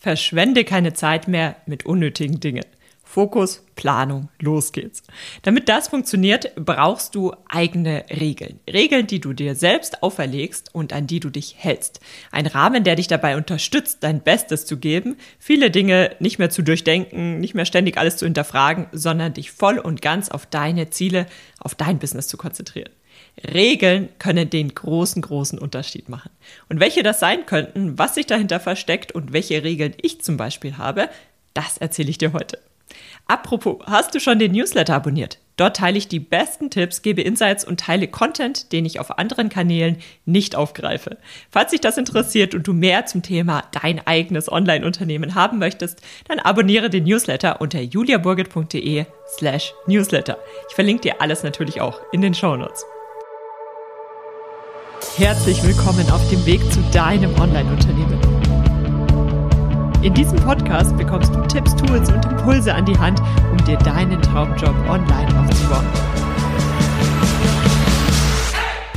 Verschwende keine Zeit mehr mit unnötigen Dingen. Fokus, Planung, los geht's. Damit das funktioniert, brauchst du eigene Regeln. Regeln, die du dir selbst auferlegst und an die du dich hältst. Ein Rahmen, der dich dabei unterstützt, dein Bestes zu geben, viele Dinge nicht mehr zu durchdenken, nicht mehr ständig alles zu hinterfragen, sondern dich voll und ganz auf deine Ziele, auf dein Business zu konzentrieren. Regeln können den großen, großen Unterschied machen. Und welche das sein könnten, was sich dahinter versteckt und welche Regeln ich zum Beispiel habe, das erzähle ich dir heute. Apropos, hast du schon den Newsletter abonniert? Dort teile ich die besten Tipps, gebe Insights und teile Content, den ich auf anderen Kanälen nicht aufgreife. Falls dich das interessiert und du mehr zum Thema dein eigenes Online-Unternehmen haben möchtest, dann abonniere den Newsletter unter juliaburgit.de slash newsletter. Ich verlinke dir alles natürlich auch in den Show Notes. Herzlich willkommen auf dem Weg zu deinem Online-Unternehmen. In diesem Podcast bekommst du Tipps, Tools und Impulse an die Hand, um dir deinen Traumjob online aufzubauen.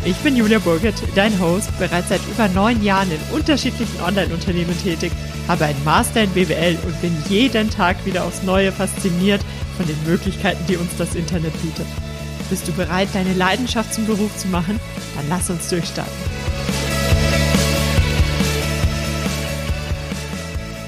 Ich bin Julia Burgert, dein Host, bereits seit über neun Jahren in unterschiedlichen Online-Unternehmen tätig, habe einen Master in BWL und bin jeden Tag wieder aufs Neue fasziniert von den Möglichkeiten, die uns das Internet bietet. Bist du bereit, deine Leidenschaft zum Beruf zu machen? Dann lass uns durchstarten.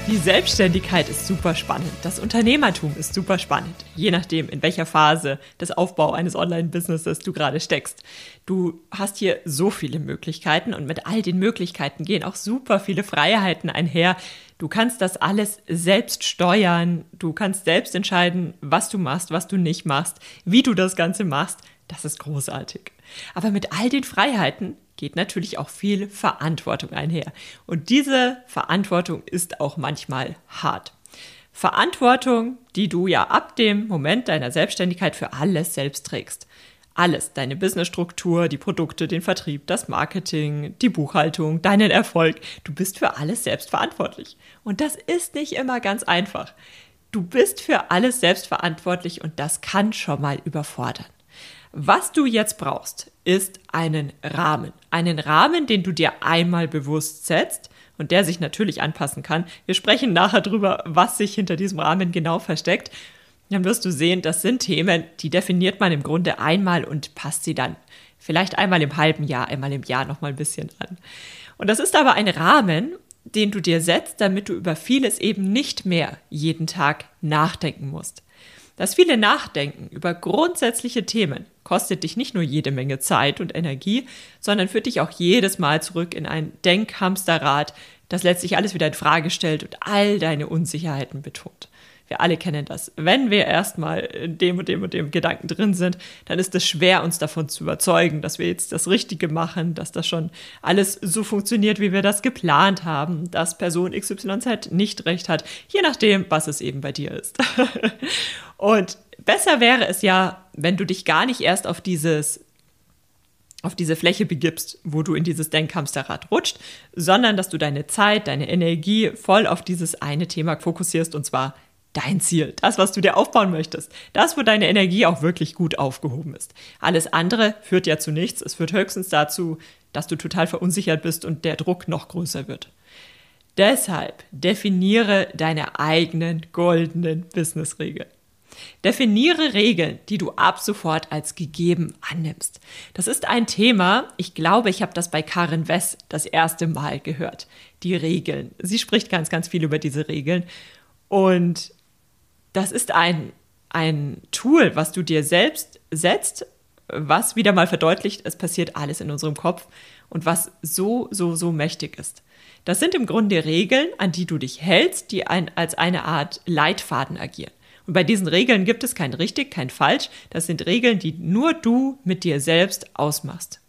Die Selbstständigkeit ist super spannend. Das Unternehmertum ist super spannend. Je nachdem, in welcher Phase des Aufbau eines Online-Businesses du gerade steckst. Du hast hier so viele Möglichkeiten und mit all den Möglichkeiten gehen auch super viele Freiheiten einher. Du kannst das alles selbst steuern. Du kannst selbst entscheiden, was du machst, was du nicht machst, wie du das Ganze machst. Das ist großartig. Aber mit all den Freiheiten geht natürlich auch viel Verantwortung einher. Und diese Verantwortung ist auch manchmal hart. Verantwortung, die du ja ab dem Moment deiner Selbstständigkeit für alles selbst trägst. Alles, deine Businessstruktur, die Produkte, den Vertrieb, das Marketing, die Buchhaltung, deinen Erfolg. Du bist für alles selbst verantwortlich. Und das ist nicht immer ganz einfach. Du bist für alles selbst verantwortlich und das kann schon mal überfordern. Was du jetzt brauchst, ist einen Rahmen. Einen Rahmen, den du dir einmal bewusst setzt und der sich natürlich anpassen kann. Wir sprechen nachher drüber, was sich hinter diesem Rahmen genau versteckt. Dann wirst du sehen, das sind Themen, die definiert man im Grunde einmal und passt sie dann vielleicht einmal im halben Jahr, einmal im Jahr noch mal ein bisschen an. Und das ist aber ein Rahmen, den du dir setzt, damit du über vieles eben nicht mehr jeden Tag nachdenken musst. Das viele Nachdenken über grundsätzliche Themen kostet dich nicht nur jede Menge Zeit und Energie, sondern führt dich auch jedes Mal zurück in ein Denkhamsterrad, das letztlich alles wieder in Frage stellt und all deine Unsicherheiten betont. Wir alle kennen das. Wenn wir erstmal in dem und dem und dem Gedanken drin sind, dann ist es schwer, uns davon zu überzeugen, dass wir jetzt das Richtige machen, dass das schon alles so funktioniert, wie wir das geplant haben, dass Person XYZ nicht recht hat, je nachdem, was es eben bei dir ist. und besser wäre es ja, wenn du dich gar nicht erst auf dieses auf diese Fläche begibst, wo du in dieses Denkhamsterrad rutscht, sondern dass du deine Zeit, deine Energie voll auf dieses eine Thema fokussierst und zwar dein Ziel, das, was du dir aufbauen möchtest, das, wo deine Energie auch wirklich gut aufgehoben ist. Alles andere führt ja zu nichts. Es führt höchstens dazu, dass du total verunsichert bist und der Druck noch größer wird. Deshalb definiere deine eigenen goldenen Business-Regeln. Definiere Regeln, die du ab sofort als gegeben annimmst. Das ist ein Thema, ich glaube, ich habe das bei Karin Wess das erste Mal gehört. Die Regeln. Sie spricht ganz, ganz viel über diese Regeln. Und das ist ein, ein Tool, was du dir selbst setzt, was wieder mal verdeutlicht, es passiert alles in unserem Kopf und was so, so, so mächtig ist. Das sind im Grunde Regeln, an die du dich hältst, die ein, als eine Art Leitfaden agieren. Und bei diesen Regeln gibt es kein richtig, kein falsch. Das sind Regeln, die nur du mit dir selbst ausmachst.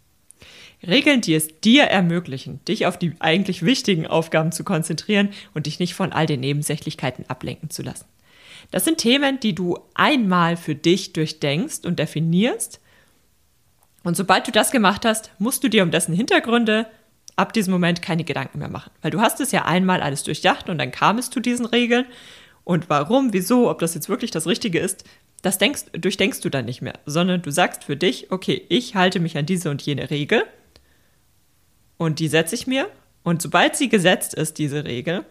Regeln, die es dir ermöglichen, dich auf die eigentlich wichtigen Aufgaben zu konzentrieren und dich nicht von all den Nebensächlichkeiten ablenken zu lassen. Das sind Themen, die du einmal für dich durchdenkst und definierst. Und sobald du das gemacht hast, musst du dir um dessen Hintergründe ab diesem Moment keine Gedanken mehr machen. Weil du hast es ja einmal alles durchdacht und dann kam es zu diesen Regeln. Und warum, wieso, ob das jetzt wirklich das Richtige ist, das denkst, durchdenkst du dann nicht mehr, sondern du sagst für dich, okay, ich halte mich an diese und jene Regel und die setze ich mir. Und sobald sie gesetzt ist, diese Regel,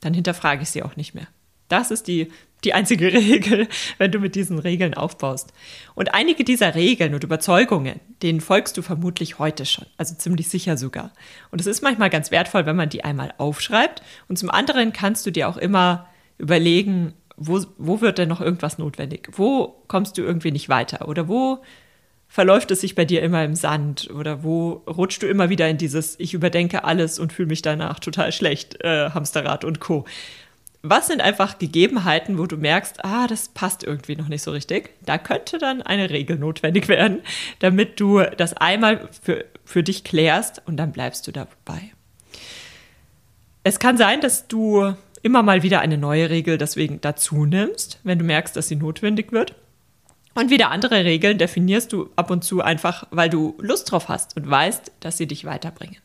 dann hinterfrage ich sie auch nicht mehr. Das ist die, die einzige Regel, wenn du mit diesen Regeln aufbaust. Und einige dieser Regeln und Überzeugungen, denen folgst du vermutlich heute schon, also ziemlich sicher sogar. Und es ist manchmal ganz wertvoll, wenn man die einmal aufschreibt. Und zum anderen kannst du dir auch immer überlegen, wo, wo wird denn noch irgendwas notwendig? Wo kommst du irgendwie nicht weiter? Oder wo verläuft es sich bei dir immer im Sand oder wo rutscht du immer wieder in dieses Ich überdenke alles und fühle mich danach total schlecht, äh, Hamsterrad und Co. Was sind einfach Gegebenheiten, wo du merkst, ah, das passt irgendwie noch nicht so richtig? Da könnte dann eine Regel notwendig werden, damit du das einmal für, für dich klärst und dann bleibst du dabei. Es kann sein, dass du immer mal wieder eine neue Regel deswegen dazu nimmst, wenn du merkst, dass sie notwendig wird. Und wieder andere Regeln definierst du ab und zu einfach, weil du Lust drauf hast und weißt, dass sie dich weiterbringen.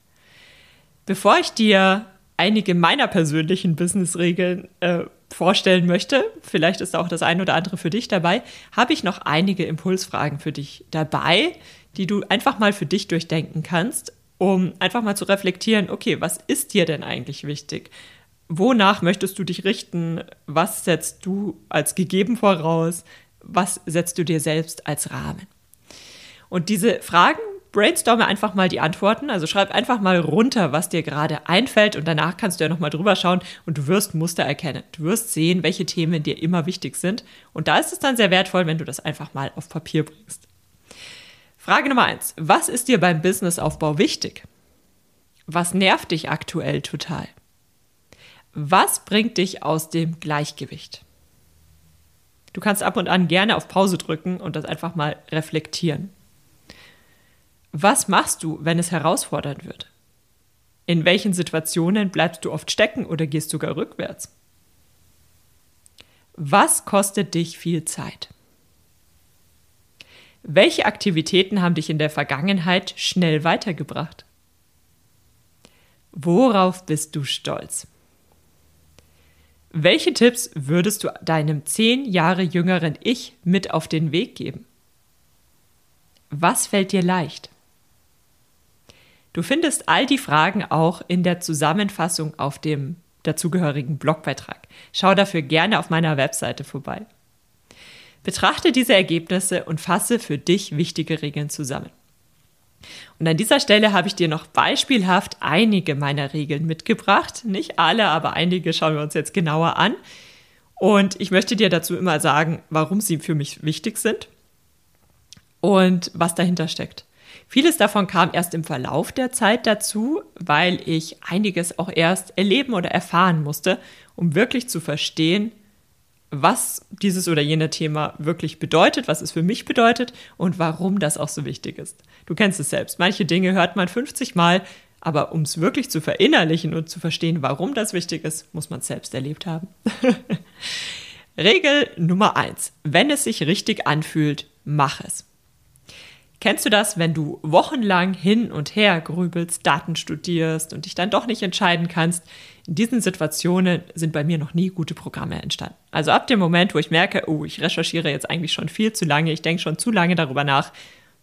Bevor ich dir einige meiner persönlichen Business-Regeln äh, vorstellen möchte, vielleicht ist auch das eine oder andere für dich dabei, habe ich noch einige Impulsfragen für dich dabei, die du einfach mal für dich durchdenken kannst, um einfach mal zu reflektieren, okay, was ist dir denn eigentlich wichtig? Wonach möchtest du dich richten? Was setzt du als gegeben voraus? was setzt du dir selbst als Rahmen? Und diese Fragen brainstorme einfach mal die Antworten, also schreib einfach mal runter, was dir gerade einfällt und danach kannst du ja nochmal drüber schauen und du wirst Muster erkennen. Du wirst sehen, welche Themen dir immer wichtig sind und da ist es dann sehr wertvoll, wenn du das einfach mal auf Papier bringst. Frage Nummer eins: Was ist dir beim Businessaufbau wichtig? Was nervt dich aktuell total? Was bringt dich aus dem Gleichgewicht? Du kannst ab und an gerne auf Pause drücken und das einfach mal reflektieren. Was machst du, wenn es herausfordernd wird? In welchen Situationen bleibst du oft stecken oder gehst sogar rückwärts? Was kostet dich viel Zeit? Welche Aktivitäten haben dich in der Vergangenheit schnell weitergebracht? Worauf bist du stolz? Welche Tipps würdest du deinem zehn Jahre jüngeren Ich mit auf den Weg geben? Was fällt dir leicht? Du findest all die Fragen auch in der Zusammenfassung auf dem dazugehörigen Blogbeitrag. Schau dafür gerne auf meiner Webseite vorbei. Betrachte diese Ergebnisse und fasse für dich wichtige Regeln zusammen. Und an dieser Stelle habe ich dir noch beispielhaft einige meiner Regeln mitgebracht. Nicht alle, aber einige schauen wir uns jetzt genauer an. Und ich möchte dir dazu immer sagen, warum sie für mich wichtig sind und was dahinter steckt. Vieles davon kam erst im Verlauf der Zeit dazu, weil ich einiges auch erst erleben oder erfahren musste, um wirklich zu verstehen, was dieses oder jene Thema wirklich bedeutet, was es für mich bedeutet und warum das auch so wichtig ist. Du kennst es selbst. Manche Dinge hört man 50 Mal, aber um es wirklich zu verinnerlichen und zu verstehen, warum das wichtig ist, muss man es selbst erlebt haben. Regel Nummer eins: Wenn es sich richtig anfühlt, mach es. Kennst du das, wenn du wochenlang hin und her grübelst, Daten studierst und dich dann doch nicht entscheiden kannst? In diesen Situationen sind bei mir noch nie gute Programme entstanden. Also ab dem Moment, wo ich merke, oh, ich recherchiere jetzt eigentlich schon viel zu lange, ich denke schon zu lange darüber nach,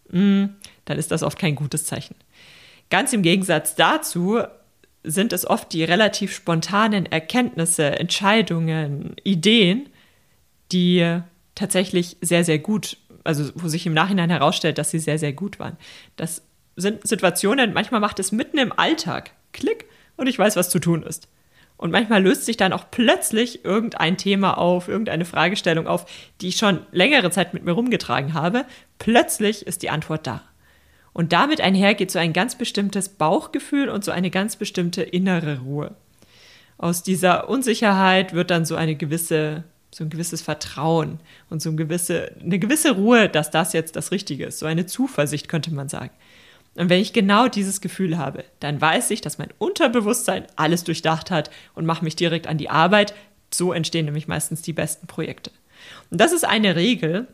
mh, hm, dann ist das oft kein gutes Zeichen. Ganz im Gegensatz dazu sind es oft die relativ spontanen Erkenntnisse, Entscheidungen, Ideen, die tatsächlich sehr, sehr gut also wo sich im Nachhinein herausstellt, dass sie sehr, sehr gut waren. Das sind Situationen, manchmal macht es mitten im Alltag Klick und ich weiß, was zu tun ist. Und manchmal löst sich dann auch plötzlich irgendein Thema auf, irgendeine Fragestellung auf, die ich schon längere Zeit mit mir rumgetragen habe. Plötzlich ist die Antwort da. Und damit einher geht so ein ganz bestimmtes Bauchgefühl und so eine ganz bestimmte innere Ruhe. Aus dieser Unsicherheit wird dann so eine gewisse so ein gewisses Vertrauen und so eine gewisse, eine gewisse Ruhe, dass das jetzt das Richtige ist. So eine Zuversicht könnte man sagen. Und wenn ich genau dieses Gefühl habe, dann weiß ich, dass mein Unterbewusstsein alles durchdacht hat und mache mich direkt an die Arbeit. So entstehen nämlich meistens die besten Projekte. Und das ist eine Regel,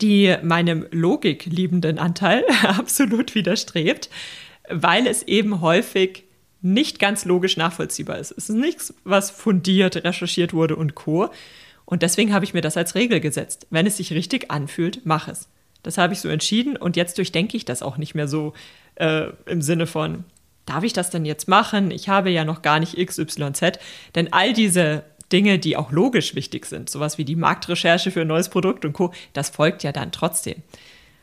die meinem logikliebenden Anteil absolut widerstrebt, weil es eben häufig nicht ganz logisch nachvollziehbar ist. Es ist nichts, was fundiert recherchiert wurde und co. Und deswegen habe ich mir das als Regel gesetzt. Wenn es sich richtig anfühlt, mach es. Das habe ich so entschieden und jetzt durchdenke ich das auch nicht mehr so äh, im Sinne von, darf ich das denn jetzt machen? Ich habe ja noch gar nicht XYZ. Denn all diese Dinge, die auch logisch wichtig sind, sowas wie die Marktrecherche für ein neues Produkt und Co., das folgt ja dann trotzdem.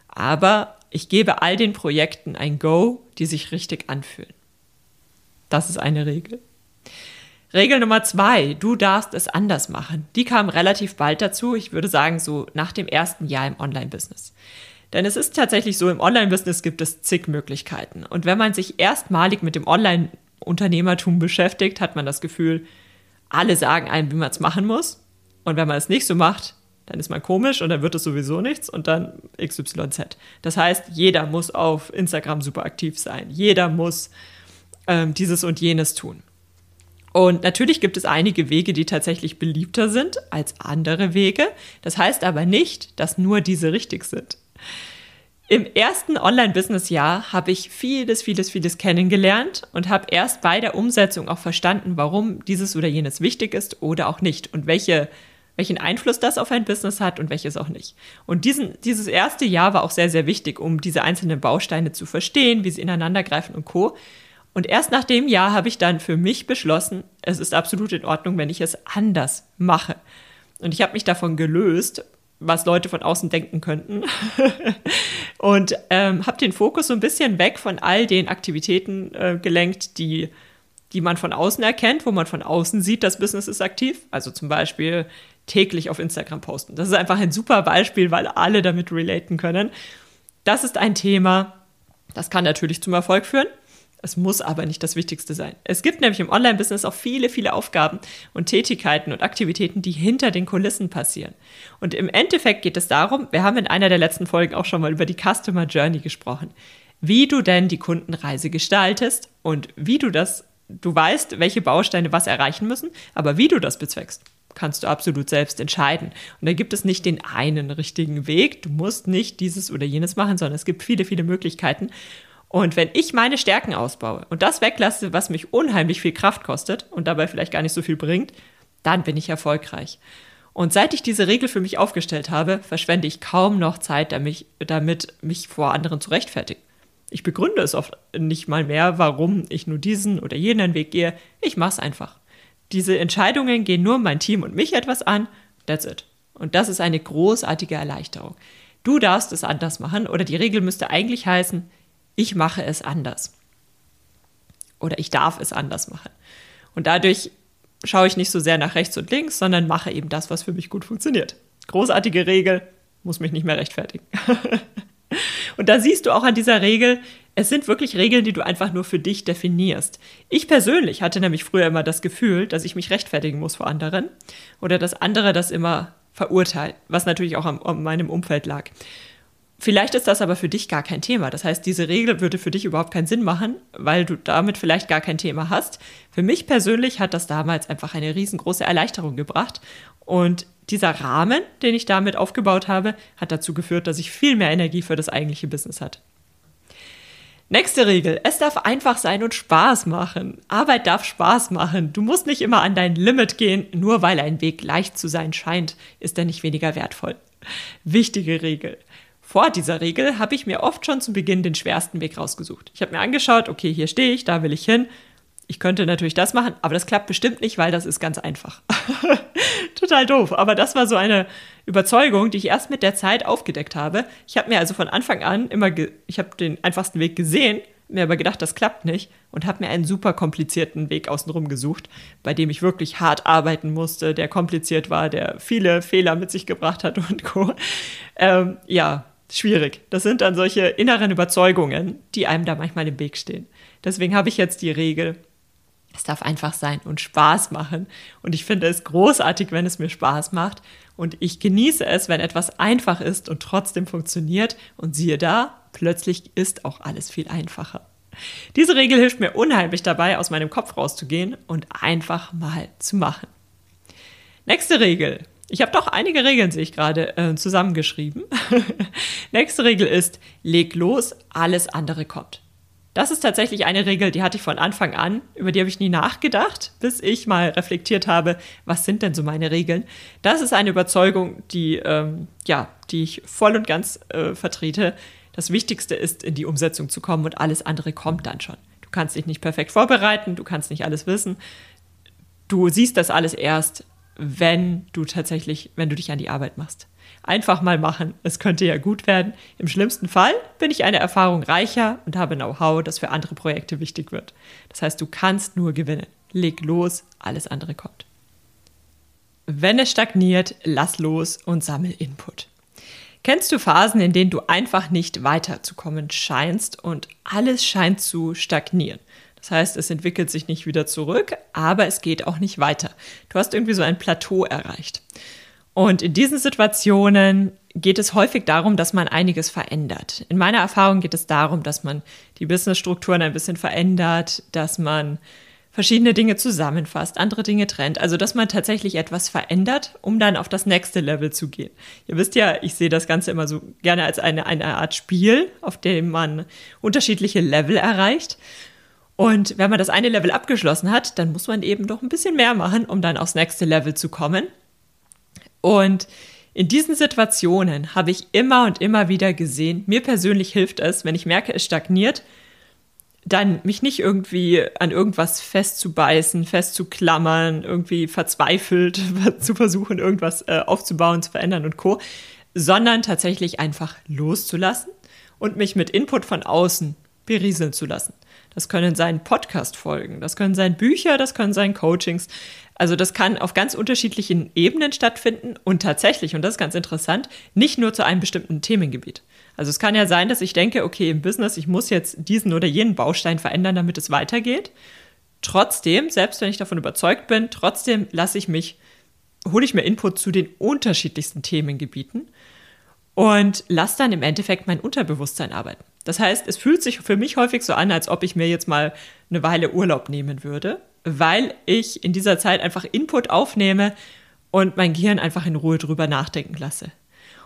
Aber ich gebe all den Projekten ein Go, die sich richtig anfühlen. Das ist eine Regel. Regel Nummer zwei, du darfst es anders machen. Die kam relativ bald dazu, ich würde sagen so nach dem ersten Jahr im Online-Business. Denn es ist tatsächlich so, im Online-Business gibt es zig Möglichkeiten. Und wenn man sich erstmalig mit dem Online-Unternehmertum beschäftigt, hat man das Gefühl, alle sagen einem, wie man es machen muss. Und wenn man es nicht so macht, dann ist man komisch und dann wird es sowieso nichts und dann XYZ. Das heißt, jeder muss auf Instagram super aktiv sein. Jeder muss ähm, dieses und jenes tun. Und natürlich gibt es einige Wege, die tatsächlich beliebter sind als andere Wege. Das heißt aber nicht, dass nur diese richtig sind. Im ersten Online-Business-Jahr habe ich vieles, vieles, vieles kennengelernt und habe erst bei der Umsetzung auch verstanden, warum dieses oder jenes wichtig ist oder auch nicht und welche, welchen Einfluss das auf ein Business hat und welches auch nicht. Und diesen, dieses erste Jahr war auch sehr, sehr wichtig, um diese einzelnen Bausteine zu verstehen, wie sie ineinandergreifen und co. Und erst nach dem Jahr habe ich dann für mich beschlossen, es ist absolut in Ordnung, wenn ich es anders mache. Und ich habe mich davon gelöst, was Leute von außen denken könnten. und ähm, habe den Fokus so ein bisschen weg von all den Aktivitäten äh, gelenkt, die, die man von außen erkennt, wo man von außen sieht, das Business ist aktiv. Also zum Beispiel täglich auf Instagram posten. Das ist einfach ein super Beispiel, weil alle damit relaten können. Das ist ein Thema, das kann natürlich zum Erfolg führen. Es muss aber nicht das Wichtigste sein. Es gibt nämlich im Online-Business auch viele, viele Aufgaben und Tätigkeiten und Aktivitäten, die hinter den Kulissen passieren. Und im Endeffekt geht es darum, wir haben in einer der letzten Folgen auch schon mal über die Customer Journey gesprochen, wie du denn die Kundenreise gestaltest und wie du das, du weißt, welche Bausteine was erreichen müssen, aber wie du das bezweckst kannst du absolut selbst entscheiden. Und da gibt es nicht den einen richtigen Weg. Du musst nicht dieses oder jenes machen, sondern es gibt viele, viele Möglichkeiten. Und wenn ich meine Stärken ausbaue und das weglasse, was mich unheimlich viel Kraft kostet und dabei vielleicht gar nicht so viel bringt, dann bin ich erfolgreich. Und seit ich diese Regel für mich aufgestellt habe, verschwende ich kaum noch Zeit damit, damit mich vor anderen zu rechtfertigen. Ich begründe es oft nicht mal mehr, warum ich nur diesen oder jenen Weg gehe. Ich mache es einfach. Diese Entscheidungen gehen nur mein Team und mich etwas an. That's it. Und das ist eine großartige Erleichterung. Du darfst es anders machen oder die Regel müsste eigentlich heißen, ich mache es anders. Oder ich darf es anders machen. Und dadurch schaue ich nicht so sehr nach rechts und links, sondern mache eben das, was für mich gut funktioniert. Großartige Regel, muss mich nicht mehr rechtfertigen. und da siehst du auch an dieser Regel, es sind wirklich Regeln, die du einfach nur für dich definierst. Ich persönlich hatte nämlich früher immer das Gefühl, dass ich mich rechtfertigen muss vor anderen oder dass andere das immer verurteilen, was natürlich auch an meinem Umfeld lag. Vielleicht ist das aber für dich gar kein Thema. Das heißt, diese Regel würde für dich überhaupt keinen Sinn machen, weil du damit vielleicht gar kein Thema hast. Für mich persönlich hat das damals einfach eine riesengroße Erleichterung gebracht. Und dieser Rahmen, den ich damit aufgebaut habe, hat dazu geführt, dass ich viel mehr Energie für das eigentliche Business hatte. Nächste Regel. Es darf einfach sein und Spaß machen. Arbeit darf Spaß machen. Du musst nicht immer an dein Limit gehen. Nur weil ein Weg leicht zu sein scheint, ist er nicht weniger wertvoll. Wichtige Regel. Vor dieser Regel habe ich mir oft schon zu Beginn den schwersten Weg rausgesucht. Ich habe mir angeschaut, okay, hier stehe ich, da will ich hin. Ich könnte natürlich das machen, aber das klappt bestimmt nicht, weil das ist ganz einfach. Total doof. Aber das war so eine Überzeugung, die ich erst mit der Zeit aufgedeckt habe. Ich habe mir also von Anfang an immer, ich habe den einfachsten Weg gesehen, mir aber gedacht, das klappt nicht und habe mir einen super komplizierten Weg außenrum gesucht, bei dem ich wirklich hart arbeiten musste, der kompliziert war, der viele Fehler mit sich gebracht hat und co. Ähm, ja, schwierig. Das sind dann solche inneren Überzeugungen, die einem da manchmal im Weg stehen. Deswegen habe ich jetzt die Regel, es darf einfach sein und Spaß machen. Und ich finde es großartig, wenn es mir Spaß macht. Und ich genieße es, wenn etwas einfach ist und trotzdem funktioniert. Und siehe da, plötzlich ist auch alles viel einfacher. Diese Regel hilft mir unheimlich dabei, aus meinem Kopf rauszugehen und einfach mal zu machen. Nächste Regel. Ich habe doch einige Regeln, sehe ich gerade, äh, zusammengeschrieben. Nächste Regel ist, leg los, alles andere kommt. Das ist tatsächlich eine Regel, die hatte ich von Anfang an, über die habe ich nie nachgedacht, bis ich mal reflektiert habe, was sind denn so meine Regeln. Das ist eine Überzeugung, die, ähm, ja, die ich voll und ganz äh, vertrete. Das Wichtigste ist, in die Umsetzung zu kommen und alles andere kommt dann schon kannst dich nicht perfekt vorbereiten, du kannst nicht alles wissen. Du siehst das alles erst, wenn du tatsächlich, wenn du dich an die Arbeit machst. Einfach mal machen, es könnte ja gut werden. Im schlimmsten Fall bin ich eine Erfahrung reicher und habe Know-how, das für andere Projekte wichtig wird. Das heißt, du kannst nur gewinnen. Leg los, alles andere kommt. Wenn es stagniert, lass los und sammel Input. Kennst du Phasen, in denen du einfach nicht weiterzukommen scheinst und alles scheint zu stagnieren? Das heißt, es entwickelt sich nicht wieder zurück, aber es geht auch nicht weiter. Du hast irgendwie so ein Plateau erreicht. Und in diesen Situationen geht es häufig darum, dass man einiges verändert. In meiner Erfahrung geht es darum, dass man die Businessstrukturen ein bisschen verändert, dass man verschiedene Dinge zusammenfasst, andere Dinge trennt. Also, dass man tatsächlich etwas verändert, um dann auf das nächste Level zu gehen. Ihr wisst ja, ich sehe das Ganze immer so gerne als eine, eine Art Spiel, auf dem man unterschiedliche Level erreicht. Und wenn man das eine Level abgeschlossen hat, dann muss man eben doch ein bisschen mehr machen, um dann aufs nächste Level zu kommen. Und in diesen Situationen habe ich immer und immer wieder gesehen, mir persönlich hilft es, wenn ich merke, es stagniert, dann mich nicht irgendwie an irgendwas festzubeißen, festzuklammern, irgendwie verzweifelt zu versuchen, irgendwas äh, aufzubauen, zu verändern und co., sondern tatsächlich einfach loszulassen und mich mit Input von außen berieseln zu lassen. Das können sein Podcast-Folgen, das können sein Bücher, das können sein Coachings. Also das kann auf ganz unterschiedlichen Ebenen stattfinden und tatsächlich, und das ist ganz interessant, nicht nur zu einem bestimmten Themengebiet. Also es kann ja sein, dass ich denke, okay, im Business, ich muss jetzt diesen oder jenen Baustein verändern, damit es weitergeht. Trotzdem, selbst wenn ich davon überzeugt bin, trotzdem lasse ich mich, hole ich mir Input zu den unterschiedlichsten Themengebieten und lasse dann im Endeffekt mein Unterbewusstsein arbeiten. Das heißt, es fühlt sich für mich häufig so an, als ob ich mir jetzt mal eine Weile Urlaub nehmen würde, weil ich in dieser Zeit einfach Input aufnehme und mein Gehirn einfach in Ruhe drüber nachdenken lasse.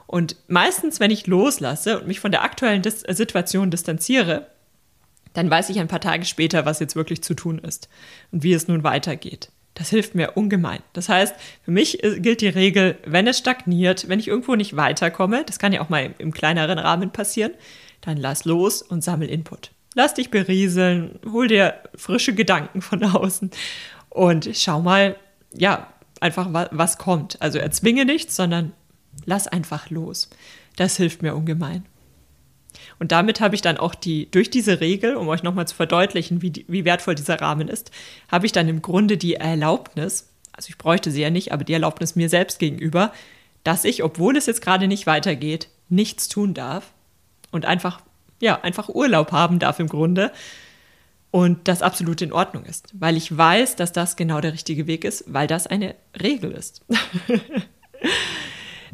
Und meistens, wenn ich loslasse und mich von der aktuellen Dis Situation distanziere, dann weiß ich ein paar Tage später, was jetzt wirklich zu tun ist und wie es nun weitergeht. Das hilft mir ungemein. Das heißt, für mich äh, gilt die Regel, wenn es stagniert, wenn ich irgendwo nicht weiterkomme, das kann ja auch mal im kleineren Rahmen passieren, dann lass los und sammel Input. Lass dich berieseln, hol dir frische Gedanken von außen und schau mal, ja, einfach was kommt. Also erzwinge nichts, sondern lass einfach los. Das hilft mir ungemein. Und damit habe ich dann auch die, durch diese Regel, um euch nochmal zu verdeutlichen, wie, wie wertvoll dieser Rahmen ist, habe ich dann im Grunde die Erlaubnis, also ich bräuchte sie ja nicht, aber die Erlaubnis mir selbst gegenüber, dass ich, obwohl es jetzt gerade nicht weitergeht, nichts tun darf und einfach, ja, einfach Urlaub haben darf im Grunde. Und das absolut in Ordnung ist, weil ich weiß, dass das genau der richtige Weg ist, weil das eine Regel ist.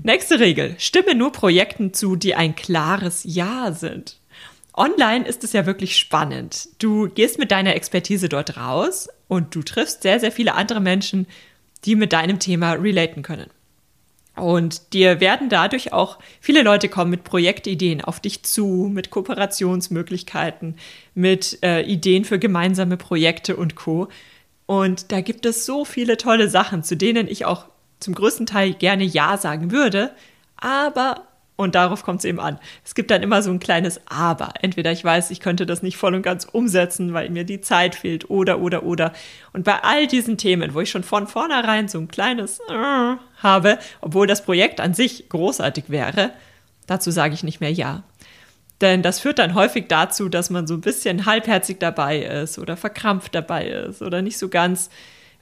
Nächste Regel. Stimme nur Projekten zu, die ein klares Ja sind. Online ist es ja wirklich spannend. Du gehst mit deiner Expertise dort raus und du triffst sehr, sehr viele andere Menschen, die mit deinem Thema relaten können. Und dir werden dadurch auch viele Leute kommen mit Projektideen auf dich zu, mit Kooperationsmöglichkeiten, mit äh, Ideen für gemeinsame Projekte und Co. Und da gibt es so viele tolle Sachen, zu denen ich auch zum größten Teil gerne Ja sagen würde, aber, und darauf kommt es eben an, es gibt dann immer so ein kleines Aber. Entweder ich weiß, ich könnte das nicht voll und ganz umsetzen, weil mir die Zeit fehlt, oder, oder, oder. Und bei all diesen Themen, wo ich schon von vornherein so ein kleines äh, habe, obwohl das Projekt an sich großartig wäre, dazu sage ich nicht mehr Ja. Denn das führt dann häufig dazu, dass man so ein bisschen halbherzig dabei ist oder verkrampft dabei ist oder nicht so ganz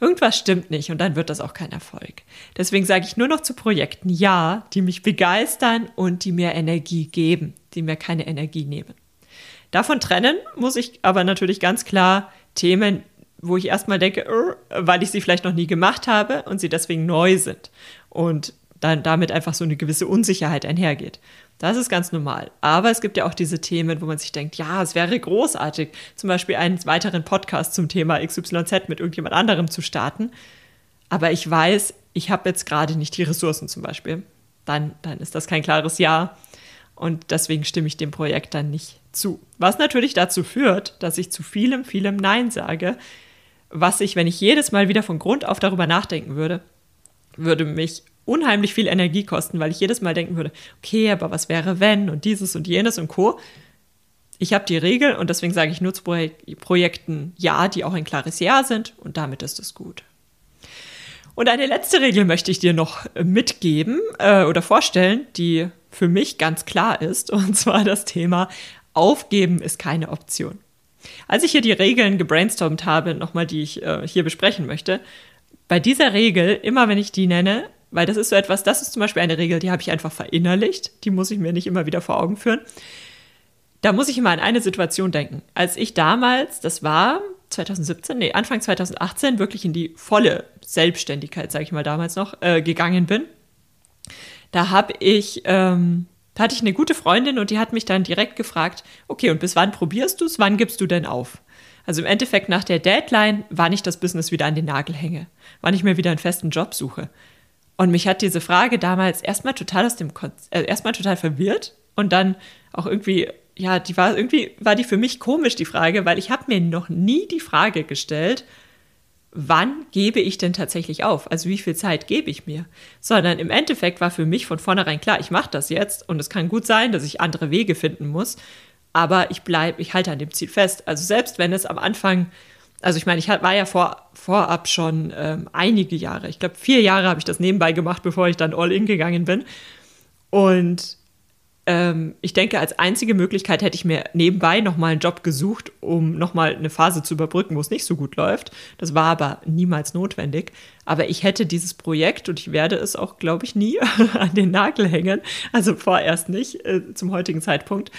Irgendwas stimmt nicht und dann wird das auch kein Erfolg. Deswegen sage ich nur noch zu Projekten Ja, die mich begeistern und die mir Energie geben, die mir keine Energie nehmen. Davon trennen muss ich aber natürlich ganz klar Themen, wo ich erstmal denke, uh, weil ich sie vielleicht noch nie gemacht habe und sie deswegen neu sind und dann damit einfach so eine gewisse Unsicherheit einhergeht. Das ist ganz normal. Aber es gibt ja auch diese Themen, wo man sich denkt, ja, es wäre großartig, zum Beispiel einen weiteren Podcast zum Thema XYZ mit irgendjemand anderem zu starten. Aber ich weiß, ich habe jetzt gerade nicht die Ressourcen zum Beispiel. Dann, dann ist das kein klares Ja. Und deswegen stimme ich dem Projekt dann nicht zu. Was natürlich dazu führt, dass ich zu vielem, vielem Nein sage, was ich, wenn ich jedes Mal wieder von Grund auf darüber nachdenken würde, würde mich unheimlich viel Energie kosten, weil ich jedes Mal denken würde, okay, aber was wäre wenn und dieses und jenes und co. Ich habe die Regel und deswegen sage ich nur zu Projekten Ja, die auch ein klares Ja sind und damit ist es gut. Und eine letzte Regel möchte ich dir noch mitgeben äh, oder vorstellen, die für mich ganz klar ist, und zwar das Thema Aufgeben ist keine Option. Als ich hier die Regeln gebrainstormt habe, nochmal, die ich äh, hier besprechen möchte, bei dieser Regel, immer wenn ich die nenne, weil das ist so etwas, das ist zum Beispiel eine Regel, die habe ich einfach verinnerlicht, die muss ich mir nicht immer wieder vor Augen führen. Da muss ich immer an eine Situation denken. Als ich damals, das war 2017, nee, Anfang 2018, wirklich in die volle Selbstständigkeit, sage ich mal damals noch, äh, gegangen bin, da habe ich ähm, da hatte ich eine gute Freundin und die hat mich dann direkt gefragt, okay, und bis wann probierst du es? Wann gibst du denn auf? Also im Endeffekt nach der Deadline, wann ich das Business wieder an den Nagel hänge, wann ich mir wieder einen festen Job suche. Und mich hat diese Frage damals erstmal total aus dem äh, erstmal total verwirrt und dann auch irgendwie ja, die war irgendwie war die für mich komisch die Frage, weil ich habe mir noch nie die Frage gestellt, wann gebe ich denn tatsächlich auf? Also wie viel Zeit gebe ich mir? Sondern im Endeffekt war für mich von vornherein klar, ich mache das jetzt und es kann gut sein, dass ich andere Wege finden muss, aber ich bleibe, ich halte an dem Ziel fest. Also selbst wenn es am Anfang, also ich meine, ich war ja vor, vorab schon ähm, einige Jahre, ich glaube vier Jahre habe ich das nebenbei gemacht, bevor ich dann all in gegangen bin. Und ähm, ich denke, als einzige Möglichkeit hätte ich mir nebenbei nochmal einen Job gesucht, um nochmal eine Phase zu überbrücken, wo es nicht so gut läuft. Das war aber niemals notwendig. Aber ich hätte dieses Projekt und ich werde es auch, glaube ich, nie an den Nagel hängen. Also vorerst nicht, äh, zum heutigen Zeitpunkt.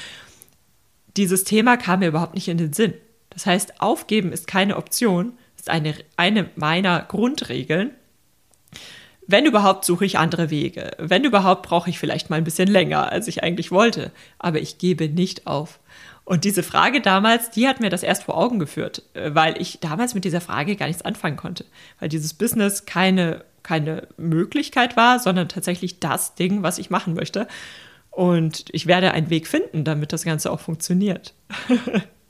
Dieses Thema kam mir überhaupt nicht in den Sinn. Das heißt, aufgeben ist keine Option, ist eine, eine meiner Grundregeln. Wenn überhaupt, suche ich andere Wege. Wenn überhaupt, brauche ich vielleicht mal ein bisschen länger, als ich eigentlich wollte. Aber ich gebe nicht auf. Und diese Frage damals, die hat mir das erst vor Augen geführt, äh, weil ich damals mit dieser Frage gar nichts anfangen konnte. Weil dieses Business keine, keine Möglichkeit war, sondern tatsächlich das Ding, was ich machen möchte. Und ich werde einen Weg finden, damit das Ganze auch funktioniert.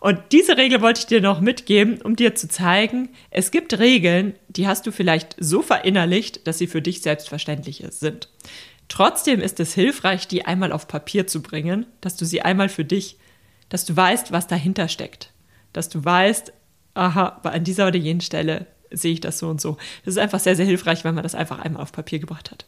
Und diese Regel wollte ich dir noch mitgeben, um dir zu zeigen, es gibt Regeln, die hast du vielleicht so verinnerlicht, dass sie für dich selbstverständlich sind. Trotzdem ist es hilfreich, die einmal auf Papier zu bringen, dass du sie einmal für dich, dass du weißt, was dahinter steckt. Dass du weißt, aha, an dieser oder jenen Stelle sehe ich das so und so. Das ist einfach sehr, sehr hilfreich, wenn man das einfach einmal auf Papier gebracht hat.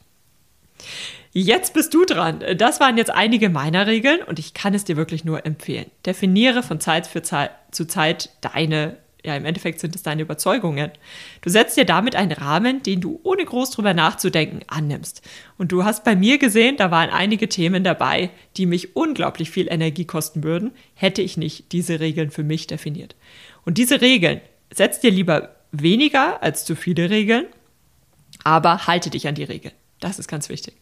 Jetzt bist du dran. Das waren jetzt einige meiner Regeln und ich kann es dir wirklich nur empfehlen. Definiere von Zeit für Zeit zu Zeit deine, ja, im Endeffekt sind es deine Überzeugungen. Du setzt dir damit einen Rahmen, den du ohne groß drüber nachzudenken annimmst. Und du hast bei mir gesehen, da waren einige Themen dabei, die mich unglaublich viel Energie kosten würden, hätte ich nicht diese Regeln für mich definiert. Und diese Regeln setzt dir lieber weniger als zu viele Regeln, aber halte dich an die Regeln. Das ist ganz wichtig.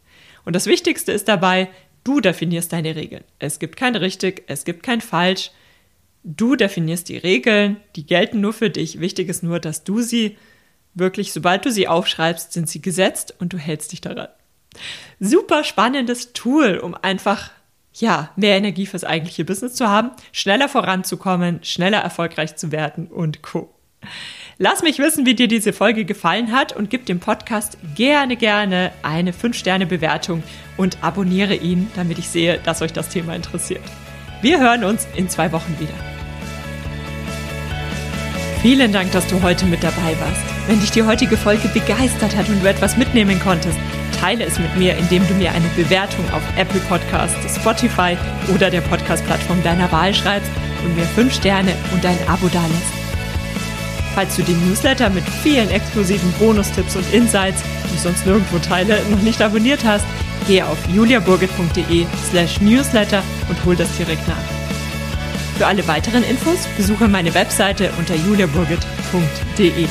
Und das Wichtigste ist dabei, du definierst deine Regeln. Es gibt kein richtig, es gibt kein falsch. Du definierst die Regeln, die gelten nur für dich. Wichtig ist nur, dass du sie wirklich, sobald du sie aufschreibst, sind sie gesetzt und du hältst dich daran. Super spannendes Tool, um einfach ja, mehr Energie fürs eigentliche Business zu haben, schneller voranzukommen, schneller erfolgreich zu werden und co. Lass mich wissen, wie dir diese Folge gefallen hat und gib dem Podcast gerne, gerne eine 5-Sterne-Bewertung und abonniere ihn, damit ich sehe, dass euch das Thema interessiert. Wir hören uns in zwei Wochen wieder. Vielen Dank, dass du heute mit dabei warst. Wenn dich die heutige Folge begeistert hat und du etwas mitnehmen konntest, teile es mit mir, indem du mir eine Bewertung auf Apple Podcasts, Spotify oder der Podcast-Plattform deiner Wahl schreibst und mir 5 Sterne und ein Abo dalässt. Falls du den Newsletter mit vielen exklusiven Bonustipps und Insights, die ich sonst nirgendwo teile, noch nicht abonniert hast, gehe auf juliaburgit.de slash newsletter und hol das direkt nach. Für alle weiteren Infos besuche meine Webseite unter juliaburgit.de.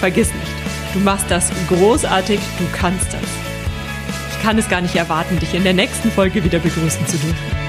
Vergiss nicht, du machst das großartig, du kannst das. Ich kann es gar nicht erwarten, dich in der nächsten Folge wieder begrüßen zu dürfen.